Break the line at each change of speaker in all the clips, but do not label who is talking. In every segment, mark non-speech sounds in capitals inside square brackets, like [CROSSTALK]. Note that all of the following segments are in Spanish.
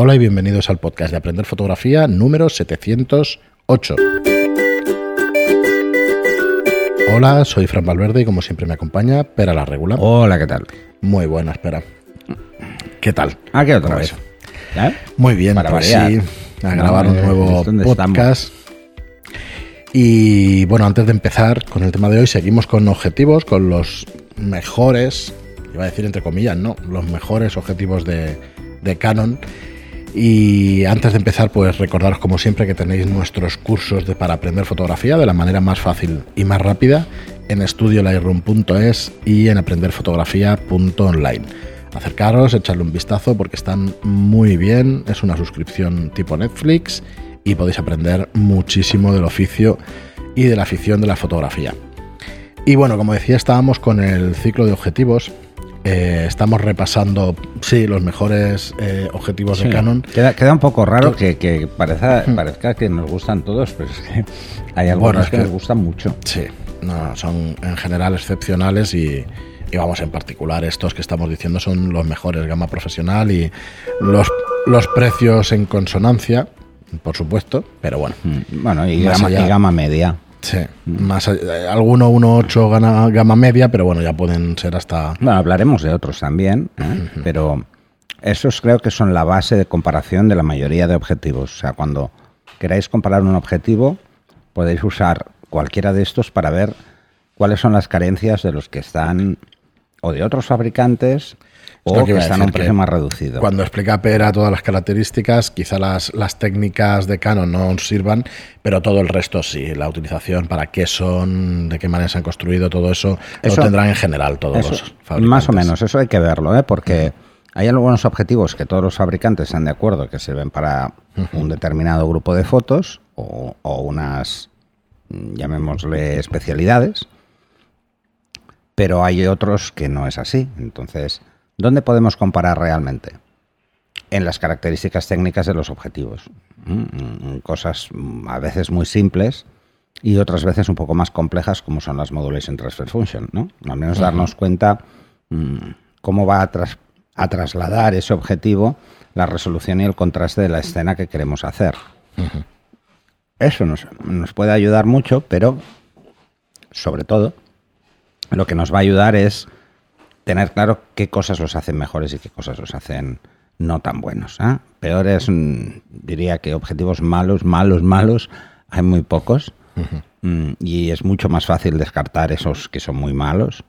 Hola y bienvenidos al podcast de Aprender Fotografía número 708. Hola, soy Fran Valverde y como siempre me acompaña Pera la Regular.
Hola, ¿qué tal?
Muy buena, espera. ¿Qué tal?
Ah, ¿qué otra vez? ¿Eh?
Muy bien,
Para
pues
variar.
sí, a grabar
No,
un
eh,
nuevo
¿dónde
podcast. Y bueno, antes de empezar con el tema de hoy, seguimos con objetivos, con los mejores, iba a decir entre comillas, no, los mejores objetivos de, de Canon. Y antes de empezar, pues recordaros como siempre que tenéis nuestros cursos de, para aprender fotografía de la manera más fácil y más rápida en estudiolightroom.es y en aprenderfotografía.online. Acercaros, echarle un vistazo porque están muy bien, es una suscripción tipo Netflix y podéis aprender muchísimo del oficio y de la afición de la fotografía. Y bueno, como decía, estábamos con el ciclo de objetivos. Eh, estamos repasando, sí, los mejores eh, objetivos de. Canon.
Queda, queda un poco raro que, que parezca, parezca que nos gustan todos, pero es que hay algunos
Bueno, es
que,
que-
nos gustan mucho.
Sí, no, son en general excepcionales y, y vamos, en particular estos que estamos diciendo son los mejores, gama profesional y los, los precios en consonancia, por supuesto, pero bueno.
Mm, Bueno, y gama, y gama media.
Sí, más allá- eh, alguno 1.8 gana gama media, pero bueno, ya pueden ser hasta...
Bueno, hablaremos de otros también, ¿eh? pero esos creo que son la base de comparación de la mayoría de objetivos. O sea, cuando queráis comparar un objetivo, podéis usar cualquiera de estos para ver cuáles son las carencias de los que están o de otros fabricantes o
que
están a un precio más reducido.
Cuando explica Pera todas las características, quizá las, las técnicas de Canon no sirvan, pero todo el resto sí. La utilización, para qué son, de qué manera se han construido, todo eso,
Eso-
lo tendrán en general todos
Eso,
los fabricantes.
más o menos, eso hay que verlo, ¿eh? porque hay algunos objetivos que todos los fabricantes están de acuerdo que sirven para un determinado grupo de fotos o, o unas, llamémosle, especialidades, pero hay otros que no es así. Entonces, ¿dónde podemos comparar realmente? En las características técnicas de los objetivos. Mm, mm, Cosas mm, a veces muy simples y otras veces un poco más complejas como son las Modulation Transfer Function, ¿no? Al menos darnos cuenta cómo va a, tras- a trasladar ese objetivo la resolución y el contraste de la escena que queremos hacer. Eso nos, nos puede ayudar mucho, pero sobre todo lo que nos va a ayudar es tener claro qué cosas los hacen mejores y qué cosas los hacen no tan buenos. ¿eh? Peores, mm, diría que objetivos malos, malos, malos, hay muy pocos. Mm, y es mucho más fácil descartar esos que son muy malos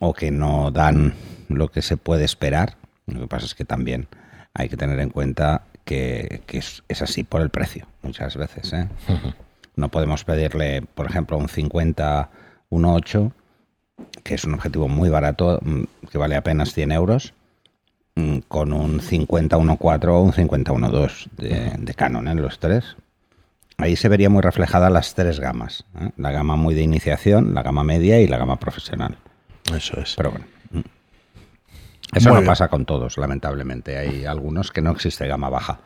o que no dan lo que se puede esperar. Lo que pasa es que también hay que tener en cuenta que, que es, es así por el precio, muchas veces. ¿eh? No podemos pedirle, por ejemplo, un 50, un 8, que es un objetivo muy barato, mm, que vale apenas 100 euros, mm, con un 50, 1.4 o un 50, 1.2 de, de Canon en los tres. Ahí se vería muy reflejada las tres gamas. ¿eh? La gama muy de iniciación, la gama media y la gama profesional.
Eso es.
Pero bueno. mm. Eso
Muy
no
bien.
pasa con todos, lamentablemente. Hay algunos que no existe gama baja.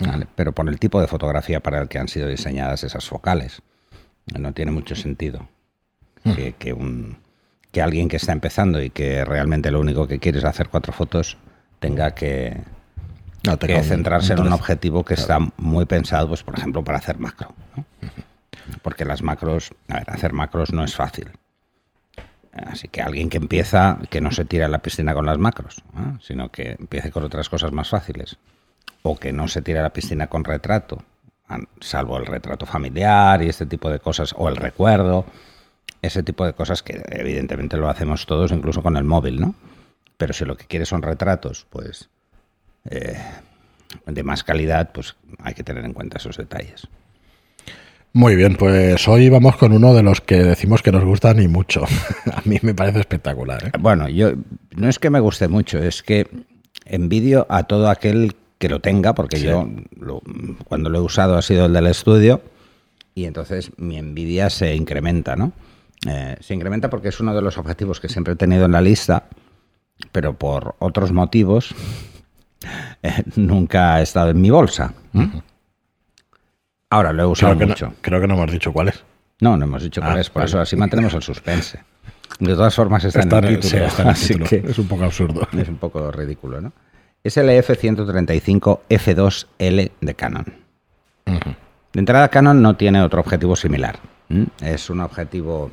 ¿vale? Pero por el tipo de fotografía para el que han sido diseñadas esas focales. No tiene mucho sentido que, que un, que alguien que está empezando y que realmente lo único que quiere es hacer cuatro fotos tenga que,
No,
que centrarse en un objetivo que está muy pensado, pues por ejemplo, para hacer macro. ¿no? Porque las macros, a ver, hacer macros no es fácil. Así que alguien que empieza, que no se tire a la piscina con las macros, sino que empiece con otras cosas más fáciles. O que no se tire a la piscina con retrato, salvo el retrato familiar y este tipo de cosas, o el recuerdo, ese tipo de cosas que evidentemente lo hacemos todos, incluso con el móvil, ¿no? Pero si lo que quieres son retratos, pues eh, de más calidad, pues hay que tener en cuenta esos detalles.
Muy bien, pues hoy vamos con uno de los que decimos que nos gustan y mucho. [LAUGHS] A mí me parece espectacular. ¿eh?
Bueno, yo no es que me guste mucho, es que envidio a todo aquel que lo tenga, porque
Sí.
yo lo- cuando lo he usado ha sido el del estudio y entonces mi envidia se incrementa, ¿no? Eh, se incrementa porque es uno de los objetivos que siempre he tenido en la lista, pero por otros motivos [LAUGHS] eh, nunca ha estado en mi bolsa. Ahora lo he usado
Creo que,
mucho.
no, creo que no hemos dicho cuál es.
No, no hemos dicho cuál
Ah,
es, por
vale.
eso así mantenemos el suspense. De todas formas está,
Está
en el título,
sí, está en el [LAUGHS]
así que
Es un poco absurdo. [LAUGHS]
es un poco ridículo, ¿no? es el EF-135 F2L de Canon. De entrada, Canon no tiene otro objetivo similar. Es un objetivo...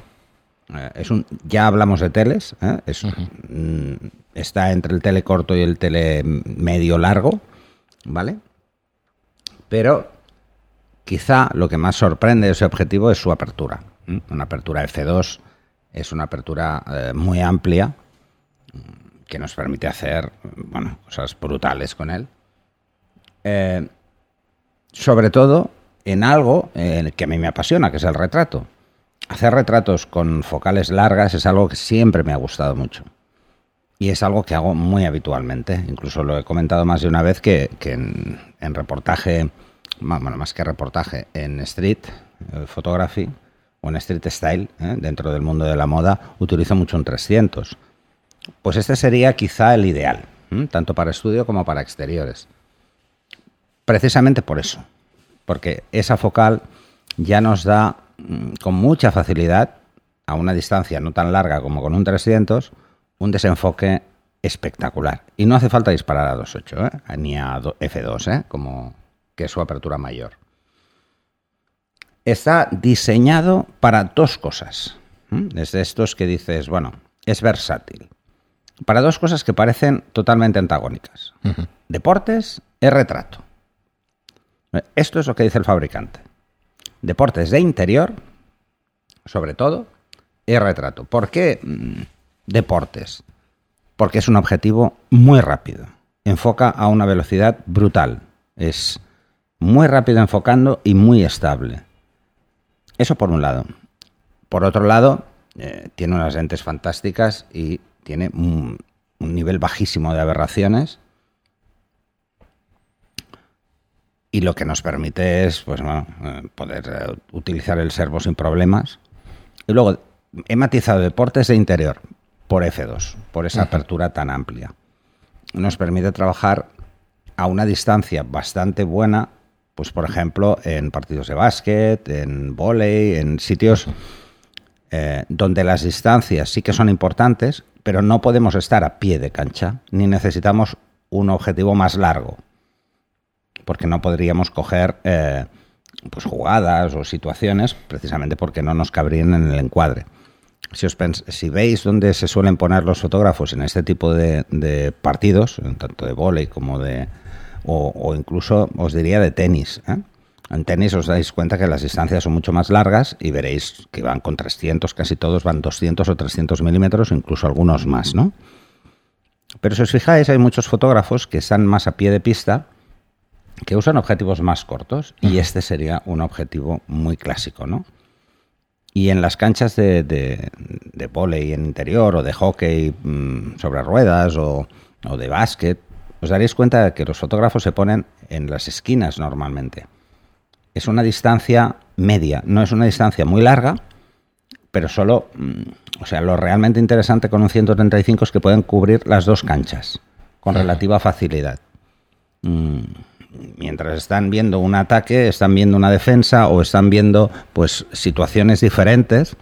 Eh, es un, ya hablamos de teles, ¿eh? mm, está entre el tele corto y el tele medio largo, ¿vale? Pero quizá lo que más sorprende de ese objetivo es su apertura. Una apertura F2 es una apertura eh, muy amplia que nos permite hacer bueno, cosas brutales con él. Eh, sobre todo en algo eh, que a mí me apasiona, que es el retrato. Hacer retratos con focales largas es algo que siempre me ha gustado mucho. Y es algo que hago muy habitualmente. Incluso lo he comentado más de una vez que, en, reportaje, bueno, más que reportaje, en street photography o en street style, dentro del mundo de la moda, utilizo mucho un 300 pues este sería quizá el ideal, tanto para estudio como para exteriores. Precisamente por eso, porque esa focal ya nos da con mucha facilidad, a una distancia no tan larga como con un 300, un desenfoque espectacular. Y no hace falta disparar a 2.8, ¿eh? ni a F2, ¿eh? como que es su apertura mayor. Está diseñado para dos cosas. Es de estos que dices, bueno, es versátil para dos cosas que parecen totalmente antagónicas. Deportes es retrato. Esto es lo que dice el fabricante. Deportes de interior, sobre todo, es retrato. ¿Por qué mm, deportes? Porque es un objetivo muy rápido. Enfoca a una velocidad brutal. Es muy rápido enfocando y muy estable. Eso por un lado. Por otro lado, eh, tiene unas lentes fantásticas y tiene un, nivel bajísimo de aberraciones. Y lo que nos permite es pues, eh, poder eh, utilizar el servo sin problemas. Y luego he matizado deportes de interior por F2, por esa apertura tan amplia. Nos permite trabajar a una distancia bastante buena, pues por ejemplo en partidos de básquet, en volei, en sitios eh, donde las distancias sí que son importantes, pero no podemos estar a pie de cancha, ni necesitamos un objetivo más largo, porque no podríamos coger eh, pues jugadas o situaciones precisamente porque no nos cabrían en el encuadre. Si, os si veis dónde se suelen poner los fotógrafos en este tipo de, partidos, tanto de vóley como de... O, incluso os diría de tenis. ¿eh? En tenis os dais cuenta que las distancias son mucho más largas y veréis que van con 300, casi todos van 200 o 300 milímetros, incluso algunos más, ¿no? Pero si os fijáis, hay muchos fotógrafos que están más a pie de pista que usan objetivos más cortos y este sería un objetivo muy clásico, ¿no? Y en las canchas de, de, de volei en interior o de hockey mm, sobre ruedas o, o de básquet, os daréis cuenta de que los fotógrafos se ponen en las esquinas normalmente es una distancia media, no es una distancia muy larga, pero solo, mm, o sea, lo realmente interesante con un 135 es que pueden cubrir las dos canchas con relativa facilidad. Mm, mientras están viendo un ataque, están viendo una defensa o están viendo pues situaciones diferentes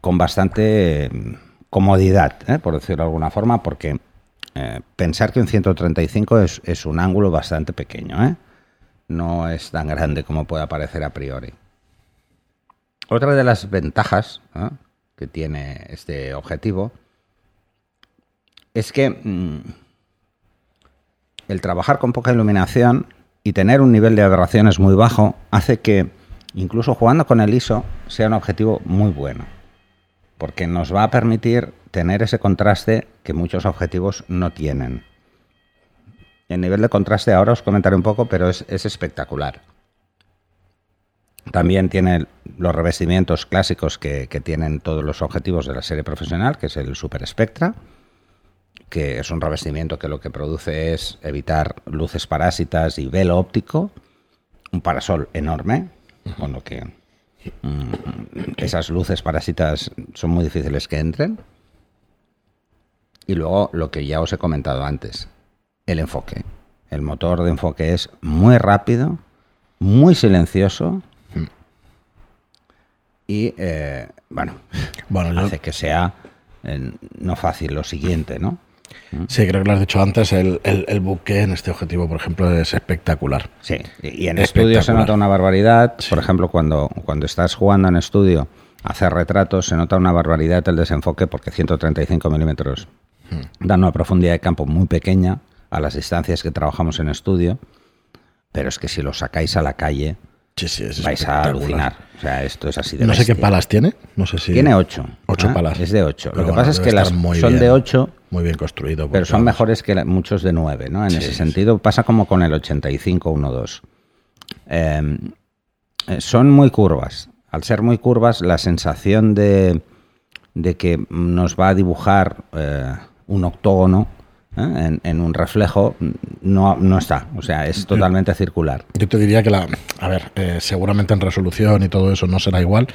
con bastante mm, comodidad, ¿eh? por decirlo de alguna forma, porque eh, pensar que un 135 es, es un ángulo bastante pequeño, ¿eh? no es tan grande como pueda parecer a priori. Otra de las ventajas que tiene este objetivo es que mm, el trabajar con poca iluminación y tener un nivel de aberraciones muy bajo hace que incluso jugando con el ISO sea un objetivo muy bueno, porque nos va a permitir tener ese contraste que muchos objetivos no tienen. El nivel de contraste ahora os comentaré un poco, pero es, espectacular. También tiene los revestimientos clásicos que, tienen todos los objetivos de la serie profesional, que es el Super Spectra, que es un revestimiento que lo que produce es evitar luces parásitas y velo óptico, un parasol enorme, con lo que mm, esas luces parásitas son muy difíciles que entren. Y luego lo que ya os he comentado antes, el enfoque. El motor de enfoque es muy rápido, muy silencioso y, eh, bueno, bueno hace que sea eh, no fácil lo siguiente, ¿no?
Sí, creo que lo has dicho antes, el, el, el buque en este objetivo, por ejemplo, es espectacular.
Sí, y en estudio se nota una barbaridad. Por ejemplo, cuando, cuando estás jugando en estudio a hacer retratos, se nota una barbaridad el desenfoque porque 135 milímetros
Hmm.
dan una profundidad de campo muy pequeña a las distancias que trabajamos en estudio, pero es que si lo sacáis a la calle
Sí, sí, es
vais a alucinar. O sea, esto es así de
No sé qué palas tiene. No sé si.
Tiene ocho.
Ocho
¿eh?
palas.
Es de ocho.
Pero
Lo que
bueno,
pasa es que las son de ocho,
Muy bien construido.
pero son mejores que muchos de nueve, ¿no? En
Sí,
ese sentido pasa como con el 85-1-2. Eh, eh, son muy curvas. Al ser muy curvas, la sensación de, de que nos va a dibujar eh, un octógono. En, en un reflejo no, no está. O sea, es totalmente circular.
Yo te diría que la. A ver, eh, seguramente en resolución y todo eso no será igual,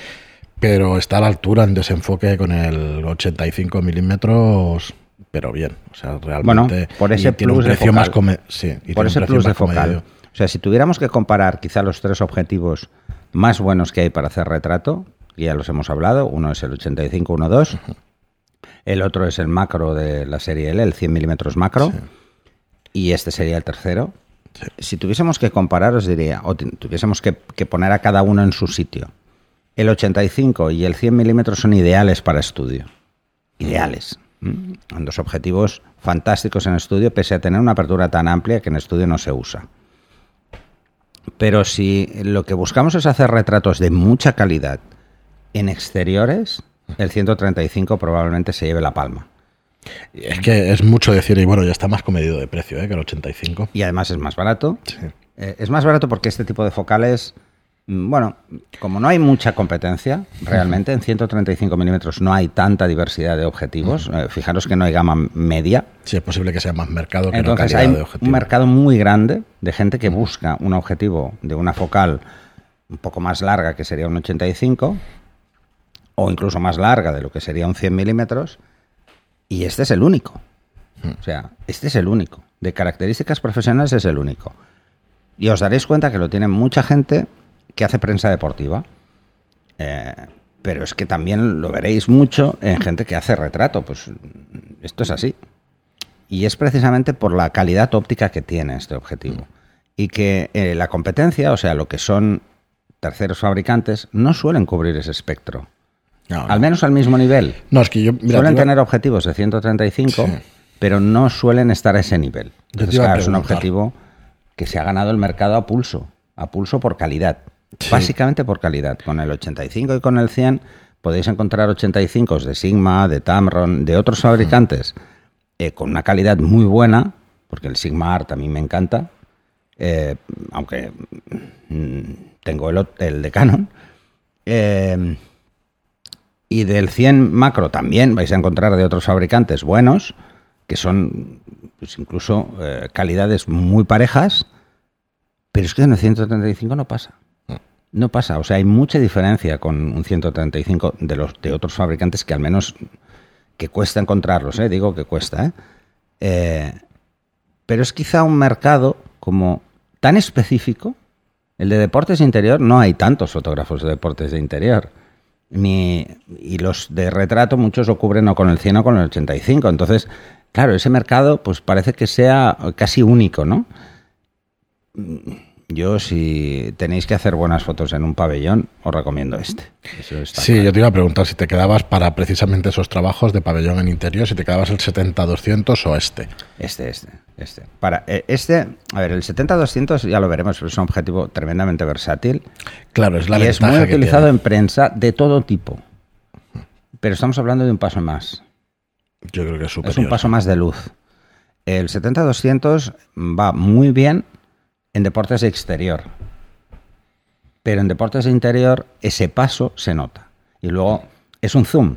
pero está a la altura en desenfoque con el 85 milímetros, pero bien. O sea, realmente.
Bueno, por ese
un
plus de
precio más
focal.
come- sí, y
Por ese plus de focal.
comedido.
O sea, si tuviéramos que comparar quizá los tres objetivos más buenos que hay para hacer retrato, ya los hemos hablado, uno es el 85-1.2, el otro es el macro de la serie L, el 100 milímetros macro, y este sería el tercero. Si tuviésemos que comparar, os diría, o tu- tuviésemos que, que poner a cada uno en su sitio. El 85 y el 100 milímetros son ideales para estudio. Ideales. Son dos objetivos fantásticos en estudio, pese a tener una apertura tan amplia que en estudio no se usa. Pero si lo que buscamos es hacer retratos de mucha calidad en exteriores, el 135 probablemente se lleve la palma.
Es que es mucho decir, y bueno, ya está más comedido de precio ¿eh? que el 85.
Y además es más barato.
Sí.
Eh, es más barato porque este tipo de focales, mm, bueno, como no hay mucha competencia, realmente en 135 milímetros no hay tanta diversidad de objetivos. Eh, fijaros que no hay gama media.
Sí, es posible que sea más mercado que
Entonces
no
hay
de objetivo.
un mercado muy grande de gente que busca un objetivo de una focal un poco más larga que sería un 85 o incluso más larga de lo que sería un 100 milímetros y este es el único. O sea, este es el único. De características profesionales es el único. Y os daréis cuenta que lo tiene mucha gente que hace prensa deportiva. Eh, pero es que también lo veréis mucho en gente que hace retrato. Pues esto es así. Y es precisamente por la calidad óptica que tiene este objetivo. Y que eh, la competencia, o sea, lo que son terceros fabricantes, no suelen cubrir ese espectro.
No.
Al menos al mismo nivel.
No, es que yo. mira,
suelen tener objetivos de 135,
Sí.
pero no suelen estar a ese nivel. Entonces, claro, es un objetivo que se ha ganado el mercado a pulso, a pulso por calidad.
Sí.
Básicamente por calidad. Con el 85 y con el 100 podéis encontrar 85 de Sigma, de Tamron, de otros fabricantes eh, con una calidad muy buena, porque el Sigma Art a mí me encanta, eh, aunque mm, tengo el, el de Canon. Eh, y del 100 macro también vais a encontrar de otros fabricantes buenos, que son pues, incluso eh, calidades muy parejas, pero es que en el 135 no pasa. No pasa, o sea, hay mucha diferencia con un 135 de los de otros fabricantes que al menos que cuesta encontrarlos, ¿eh? digo que cuesta, ¿eh? Eh, pero es quizá un mercado como tan específico. El de deportes de interior no hay tantos fotógrafos de deportes de interior. Ni, y los de retrato muchos lo cubren o con el 100 o con el 85. Entonces, claro, ese mercado pues parece que sea casi único, ¿no? Yo, si tenéis que hacer buenas fotos en un pabellón, os recomiendo este. Eso está
Sí,
claro.
yo te iba a preguntar si te quedabas para precisamente esos trabajos de pabellón en interior, si te quedabas el 70-200 o este.
Este, este, este. Para, eh, este, a ver, el 70-200 ya lo veremos, pero es un objetivo tremendamente versátil
Claro, es la
y es muy utilizado
tiene.
en prensa de todo tipo. Pero estamos hablando de un paso más.
Yo creo que es superior.
Es un paso más de luz. El 70-200 va muy bien en deportes de exterior. Pero en deportes de interior ese paso se nota. Y luego es un zoom.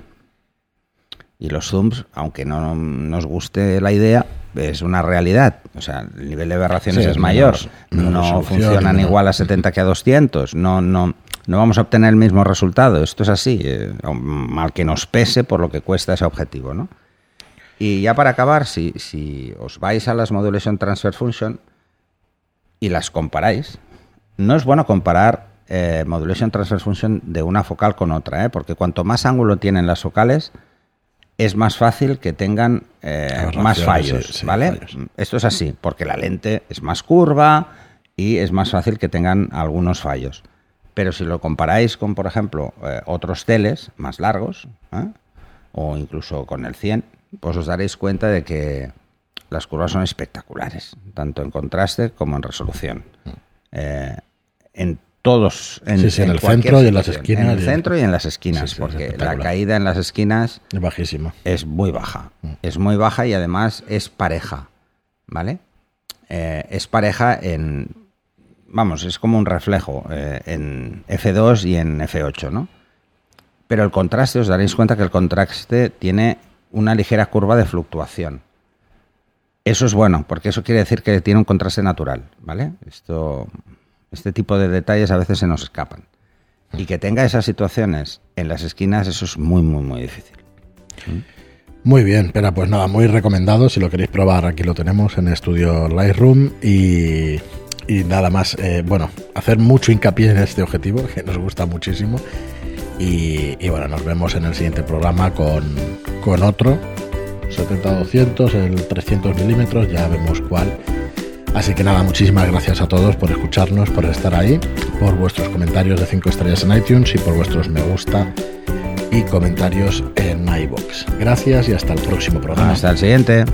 Y los zooms, aunque no nos guste la idea, es una realidad. O sea, el nivel de aberraciones
Sí,
es mayor.
menos- menos
no funcionan igual a 70 que a 200. No, no, no vamos a obtener el mismo resultado. Esto es así. eh, mal que nos pese por lo que cuesta ese objetivo, ¿no? Y ya para acabar, si, si os vais a las Modulation Transfer Function y las comparáis, no es bueno comparar eh, Modulation Transfer Function de una focal con otra, ¿eh? porque cuanto más ángulo tienen las focales, es más fácil que tengan eh, más fallos,
sí, sí,
¿vale?
fallos.
Esto es así, porque la lente es más curva y es más fácil que tengan algunos fallos. Pero si lo comparáis con, por ejemplo, eh, otros teles más largos, ¿eh? o incluso con el 100, pues os daréis cuenta de que las curvas son espectaculares, tanto en contraste como en resolución. Eh, en todos, en,
Sí, sí, en el centro y en las esquinas
En el centro y en las esquinas,
Sí,
porque la caída en las esquinas
Es bajísimo.
es muy baja.
Mm.
Es muy baja y además es pareja. ¿Vale? Eh, es pareja en. Vamos, es como un reflejo eh, en F2 y en F8, ¿no? Pero el contraste, os daréis cuenta que el contraste tiene una ligera curva de fluctuación. Eso es bueno, porque eso quiere decir que tiene un contraste natural, ¿vale? Esto, este tipo de detalles a veces se nos escapan. Y que tenga esas situaciones en las esquinas, eso es muy, muy, muy difícil.
Muy bien, pero pues nada, muy recomendado. Si lo queréis probar, aquí lo tenemos en Estudio Lightroom. Y, y nada más, eh, bueno, hacer mucho hincapié en este objetivo, que nos gusta muchísimo. Y, y bueno, nos vemos en el siguiente programa con, con otro 70-200, el 300 milímetros, ya vemos cuál. Así que nada, muchísimas gracias a todos por escucharnos, por estar ahí, por vuestros comentarios de 5 estrellas en iTunes y por vuestros me gusta y comentarios en iBox. Gracias y hasta el próximo programa.
Hasta el siguiente.